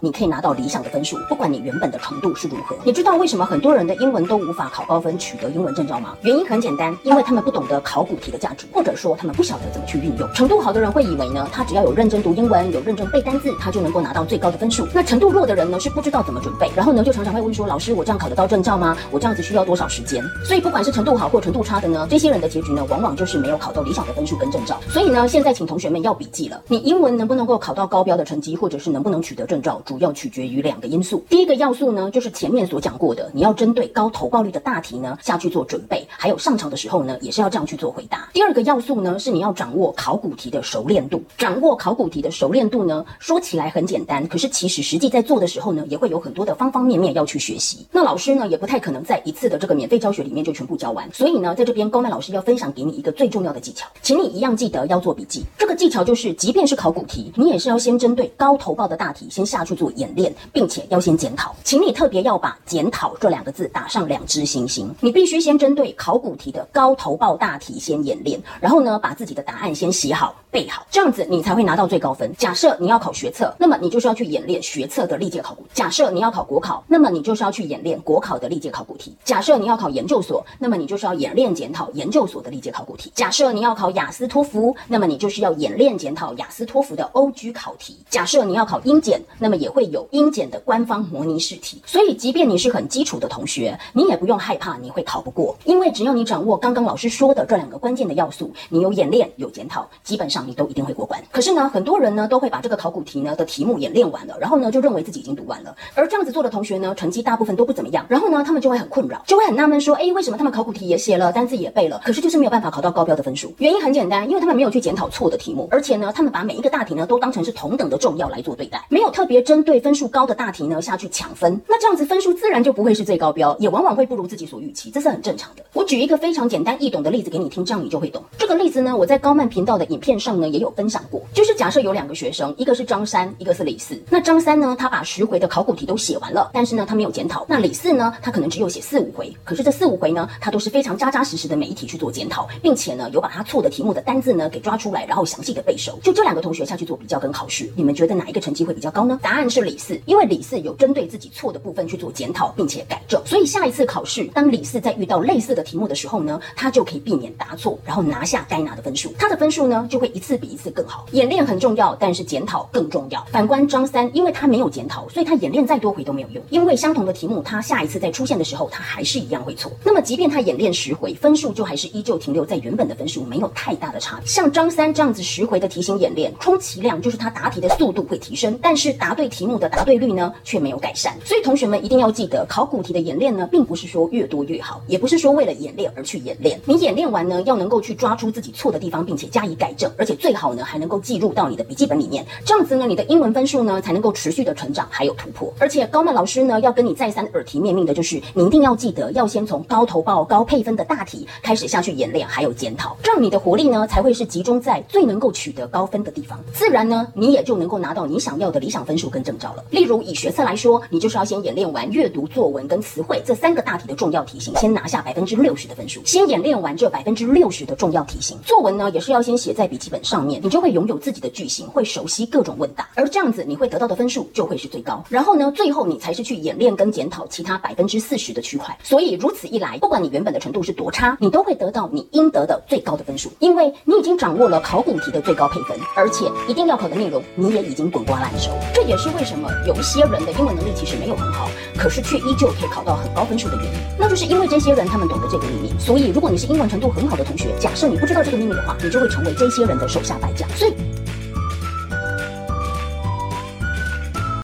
你可以拿到理想的分数，不管你原本的程度是如何。你知道为什么很多人的英文都无法考高分，取得英文证照吗？原因很简单，因为他们不懂得考古题的价值，或者说他们不晓得怎么去运用。程度好的人会以为呢，他只要有认真读英文，有认真背单字，他就能够拿到最高的分数。那程度弱的人呢，是不知道怎么准备，然后呢，就常常会问说，老师，我这样考得到证照吗？我这样子需要多少时间？所以不管是程度好或程度差的呢，这些人的结局呢，往往就是没有考到理想的分数跟证照。所以呢，现在请同学们要笔记了，你英文能不能够考到高标的成绩，或者是能不能取得证照，主要取决于。两个因素，第一个要素呢，就是前面所讲过的，你要针对高投报率的大题呢下去做准备，还有上场的时候呢，也是要这样去做回答。第二个要素呢，是你要掌握考古题的熟练度。掌握考古题的熟练度呢，说起来很简单，可是其实实际在做的时候呢，也会有很多的方方面面要去学习。那老师呢，也不太可能在一次的这个免费教学里面就全部教完。所以呢，在这边高曼老师要分享给你一个最重要的技巧，请你一样记得要做笔记。这个技巧就是，即便是考古题，你也是要先针对高投报的大题先下去做演练，并且要先检。讨，请你特别要把“检讨”这两个字打上两只星星。你必须先针对考古题的高投报大题先演练，然后呢，把自己的答案先写好背好，这样子你才会拿到最高分。假设你要考学测，那么你就是要去演练学测的历届考古；假设你要考国考，那么你就是要去演练国考的历届考古题；假设你要考研究所，那么你就是要演练检讨研究所的历届考古题；假设你要考雅思托福，那么你就是要演练检讨雅思托福的 O G 考题；假设你要考英检，那么也会有英检的官方模。拟试题，所以即便你是很基础的同学，你也不用害怕你会考不过，因为只要你掌握刚刚老师说的这两个关键的要素，你有演练有检讨，基本上你都一定会过关。可是呢，很多人呢都会把这个考古题呢的题目演练完了，然后呢就认为自己已经读完了，而这样子做的同学呢，成绩大部分都不怎么样。然后呢，他们就会很困扰，就会很纳闷说，哎，为什么他们考古题也写了，单字也背了，可是就是没有办法考到高标的分数？原因很简单，因为他们没有去检讨错的题目，而且呢，他们把每一个大题呢都当成是同等的重要来做对待，没有特别针对分数高的大题呢下去抢分。那这样。子分数自然就不会是最高标，也往往会不如自己所预期，这是很正常的。举一个非常简单易懂的例子给你听，这样你就会懂。这个例子呢，我在高曼频道的影片上呢也有分享过，就是假设有两个学生，一个是张三，一个是李四。那张三呢，他把十回的考古题都写完了，但是呢他没有检讨。那李四呢，他可能只有写四五回，可是这四五回呢，他都是非常扎扎实实的每一题去做检讨，并且呢有把他错的题目的单字呢给抓出来，然后详细的背熟。就这两个同学下去做比较跟考试，你们觉得哪一个成绩会比较高呢？答案是李四，因为李四有针对自己错的部分去做检讨。并且改正，所以下一次考试，当李四在遇到类似的题目的时候呢，他就可以避免答错，然后拿下该拿的分数。他的分数呢，就会一次比一次更好。演练很重要，但是检讨更重要。反观张三，因为他没有检讨，所以他演练再多回都没有用。因为相同的题目，他下一次再出现的时候，他还是一样会错。那么，即便他演练十回，分数就还是依旧停留在原本的分数，没有太大的差别。像张三这样子十回的题型演练，充其量就是他答题的速度会提升，但是答对题目的答对率呢，却没有改善。所以同学们一定要记得。考古题的演练呢，并不是说越多越好，也不是说为了演练而去演练。你演练完呢，要能够去抓出自己错的地方，并且加以改正，而且最好呢，还能够记录到你的笔记本里面。这样子呢，你的英文分数呢，才能够持续的成长还有突破。而且高曼老师呢，要跟你再三耳提面命的就是，你一定要记得要先从高投报、高配分的大题开始下去演练，还有检讨，这样你的活力呢，才会是集中在最能够取得高分的地方。自然呢，你也就能够拿到你想要的理想分数跟证照了。例如以学测来说，你就是要先演练完阅读作。作文跟词汇这三个大题的重要题型，先拿下百分之六六十的分数，先演练完这百分之六十的重要题型。作文呢，也是要先写在笔记本上面，你就会拥有自己的句型，会熟悉各种问答，而这样子你会得到的分数就会是最高。然后呢，最后你才是去演练跟检讨其他百分之四十的区块。所以如此一来，不管你原本的程度是多差，你都会得到你应得的最高的分数，因为你已经掌握了考古题的最高配分，而且一定要考的内容你也已经滚瓜烂熟。这也是为什么有一些人的英文能力其实没有很好，可是却依旧可以考到很。高分数的原因，那就是因为这些人他们懂得这个秘密，所以如果你是英文程度很好的同学，假设你不知道这个秘密的话，你就会成为这些人的手下败将。所以。